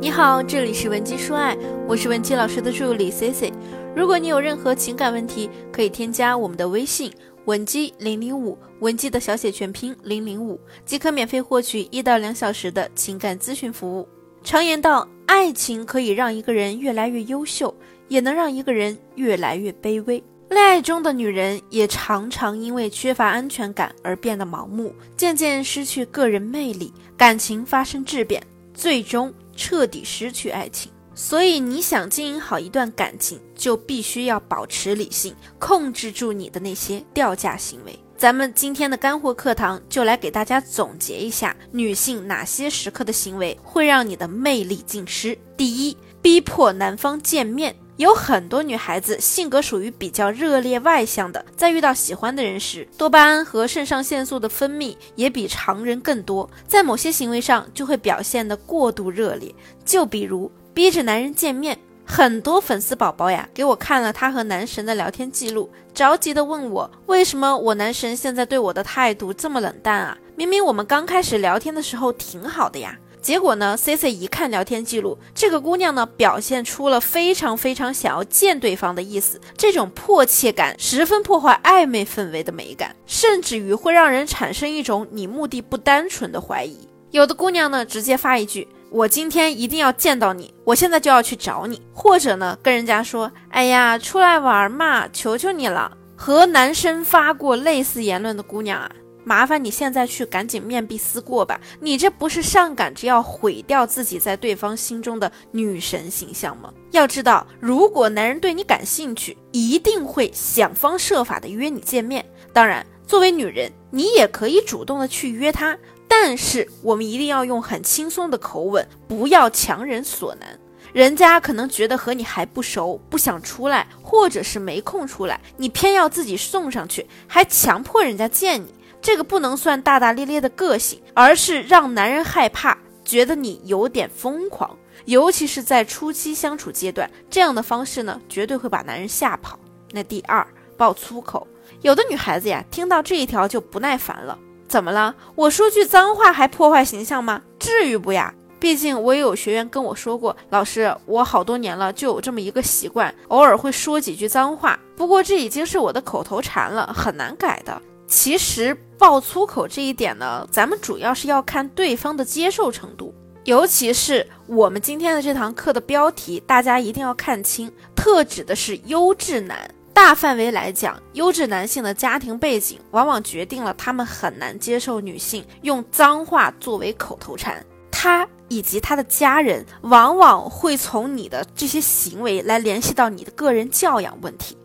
你好，这里是文姬说爱，我是文姬老师的助理 C C。如果你有任何情感问题，可以添加我们的微信文姬零零五，文姬的小写全拼零零五，即可免费获取一到两小时的情感咨询服务。常言道，爱情可以让一个人越来越优秀，也能让一个人越来越卑微。恋爱中的女人也常常因为缺乏安全感而变得盲目，渐渐失去个人魅力，感情发生质变，最终。彻底失去爱情，所以你想经营好一段感情，就必须要保持理性，控制住你的那些掉价行为。咱们今天的干货课堂就来给大家总结一下，女性哪些时刻的行为会让你的魅力尽失。第一，逼迫男方见面。有很多女孩子性格属于比较热烈外向的，在遇到喜欢的人时，多巴胺和肾上腺素的分泌也比常人更多，在某些行为上就会表现得过度热烈。就比如逼着男人见面，很多粉丝宝宝呀给我看了他和男神的聊天记录，着急地问我为什么我男神现在对我的态度这么冷淡啊？明明我们刚开始聊天的时候挺好的呀。结果呢？C C 一看聊天记录，这个姑娘呢表现出了非常非常想要见对方的意思，这种迫切感十分破坏暧昧氛围的美感，甚至于会让人产生一种你目的不单纯的怀疑。有的姑娘呢直接发一句：“我今天一定要见到你，我现在就要去找你。”或者呢跟人家说：“哎呀，出来玩嘛，求求你了。”和男生发过类似言论的姑娘啊。麻烦你现在去赶紧面壁思过吧，你这不是上赶着要毁掉自己在对方心中的女神形象吗？要知道，如果男人对你感兴趣，一定会想方设法的约你见面。当然，作为女人，你也可以主动的去约他，但是我们一定要用很轻松的口吻，不要强人所难。人家可能觉得和你还不熟，不想出来，或者是没空出来，你偏要自己送上去，还强迫人家见你。这个不能算大大咧咧的个性，而是让男人害怕，觉得你有点疯狂。尤其是在初期相处阶段，这样的方式呢，绝对会把男人吓跑。那第二，爆粗口，有的女孩子呀，听到这一条就不耐烦了。怎么了？我说句脏话还破坏形象吗？至于不呀？毕竟我也有学员跟我说过，老师，我好多年了就有这么一个习惯，偶尔会说几句脏话。不过这已经是我的口头禅了，很难改的。其实。爆粗口这一点呢，咱们主要是要看对方的接受程度，尤其是我们今天的这堂课的标题，大家一定要看清，特指的是优质男。大范围来讲，优质男性的家庭背景往往决定了他们很难接受女性用脏话作为口头禅，他以及他的家人往往会从你的这些行为来联系到你的个人教养问题。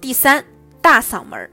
第三，大嗓门儿。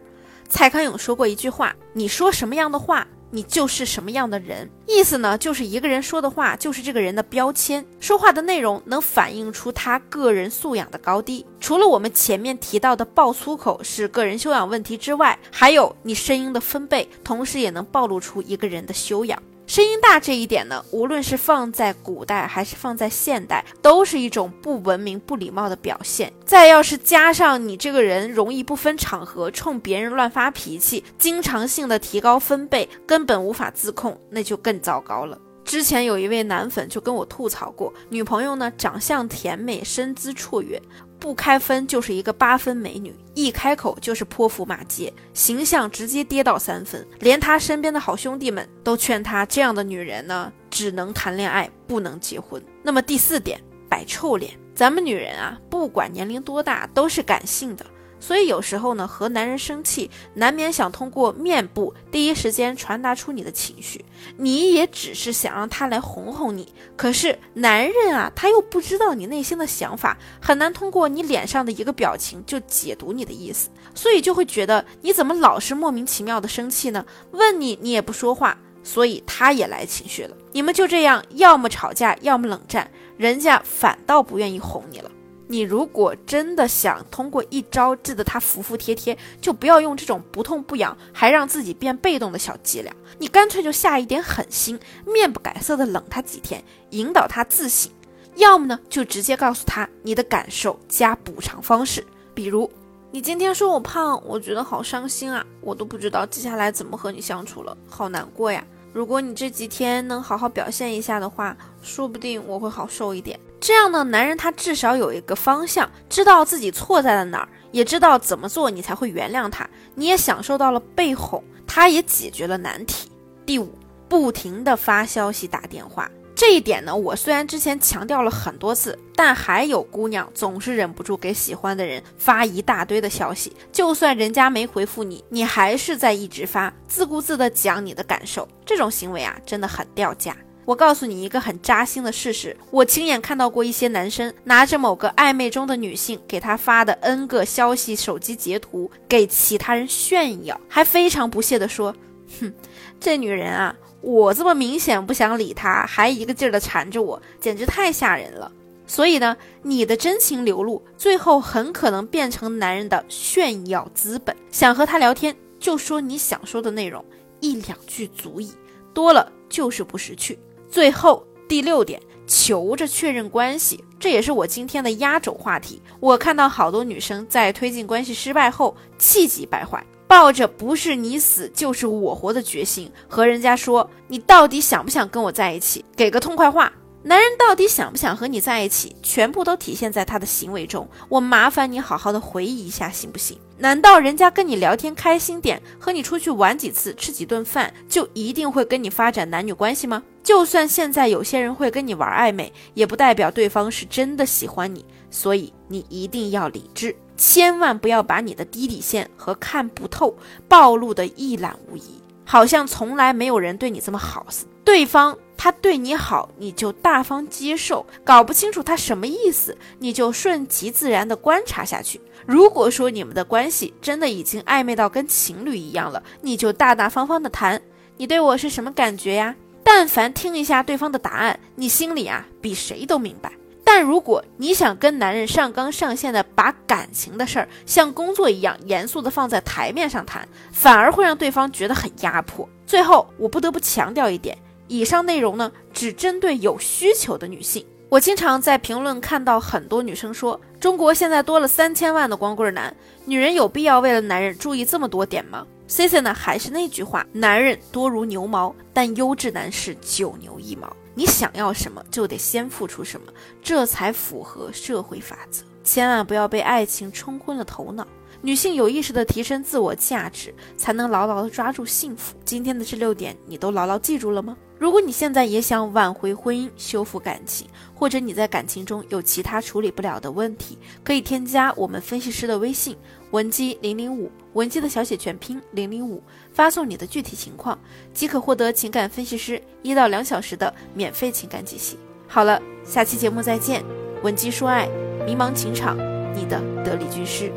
蔡康永说过一句话：“你说什么样的话，你就是什么样的人。”意思呢，就是一个人说的话就是这个人的标签，说话的内容能反映出他个人素养的高低。除了我们前面提到的爆粗口是个人修养问题之外，还有你声音的分贝，同时也能暴露出一个人的修养。声音大这一点呢，无论是放在古代还是放在现代，都是一种不文明、不礼貌的表现。再要是加上你这个人容易不分场合冲别人乱发脾气，经常性的提高分贝，根本无法自控，那就更糟糕了。之前有一位男粉就跟我吐槽过，女朋友呢长相甜美，身姿绰约。不开分就是一个八分美女，一开口就是泼妇骂街，形象直接跌到三分。连他身边的好兄弟们都劝他，这样的女人呢，只能谈恋爱，不能结婚。那么第四点，摆臭脸。咱们女人啊，不管年龄多大，都是感性的。所以有时候呢，和男人生气，难免想通过面部第一时间传达出你的情绪。你也只是想让他来哄哄你，可是男人啊，他又不知道你内心的想法，很难通过你脸上的一个表情就解读你的意思，所以就会觉得你怎么老是莫名其妙的生气呢？问你你也不说话，所以他也来情绪了。你们就这样，要么吵架，要么冷战，人家反倒不愿意哄你了。你如果真的想通过一招治得他服服帖帖，就不要用这种不痛不痒还让自己变被动的小伎俩，你干脆就下一点狠心，面不改色的冷他几天，引导他自省；要么呢，就直接告诉他你的感受加补偿方式，比如你今天说我胖，我觉得好伤心啊，我都不知道接下来怎么和你相处了，好难过呀。如果你这几天能好好表现一下的话，说不定我会好受一点。这样呢，男人他至少有一个方向，知道自己错在了哪儿，也知道怎么做你才会原谅他。你也享受到了被哄，他也解决了难题。第五，不停的发消息打电话。这一点呢，我虽然之前强调了很多次，但还有姑娘总是忍不住给喜欢的人发一大堆的消息，就算人家没回复你，你还是在一直发，自顾自的讲你的感受。这种行为啊，真的很掉价。我告诉你一个很扎心的事实，我亲眼看到过一些男生拿着某个暧昧中的女性给他发的 N 个消息手机截图给其他人炫耀，还非常不屑地说：“哼，这女人啊。”我这么明显不想理她，还一个劲儿的缠着我，简直太吓人了。所以呢，你的真情流露，最后很可能变成男人的炫耀资本。想和他聊天，就说你想说的内容，一两句足矣，多了就是不识趣。最后第六点，求着确认关系，这也是我今天的压轴话题。我看到好多女生在推进关系失败后，气急败坏。抱着不是你死就是我活的决心，和人家说你到底想不想跟我在一起？给个痛快话。男人到底想不想和你在一起，全部都体现在他的行为中。我麻烦你好好的回忆一下，行不行？难道人家跟你聊天开心点，和你出去玩几次，吃几顿饭，就一定会跟你发展男女关系吗？就算现在有些人会跟你玩暧昧，也不代表对方是真的喜欢你。所以你一定要理智。千万不要把你的低底线和看不透暴露的一览无遗，好像从来没有人对你这么好似的。对方他对你好，你就大方接受；搞不清楚他什么意思，你就顺其自然的观察下去。如果说你们的关系真的已经暧昧到跟情侣一样了，你就大大方方的谈，你对我是什么感觉呀？但凡听一下对方的答案，你心里啊比谁都明白。但如果你想跟男人上纲上线的把感情的事儿像工作一样严肃的放在台面上谈，反而会让对方觉得很压迫。最后，我不得不强调一点，以上内容呢只针对有需求的女性。我经常在评论看到很多女生说，中国现在多了三千万的光棍男，女人有必要为了男人注意这么多点吗？C C 呢还是那句话，男人多如牛毛，但优质男士九牛一毛。你想要什么，就得先付出什么，这才符合社会法则。千万不要被爱情冲昏了头脑。女性有意识的提升自我价值，才能牢牢的抓住幸福。今天的这六点，你都牢牢记住了吗？如果你现在也想挽回婚姻、修复感情，或者你在感情中有其他处理不了的问题，可以添加我们分析师的微信文姬零零五，文姬的小写全拼零零五，发送你的具体情况，即可获得情感分析师一到两小时的免费情感解析。好了，下期节目再见，文姬说爱，迷茫情场，你的得力军师。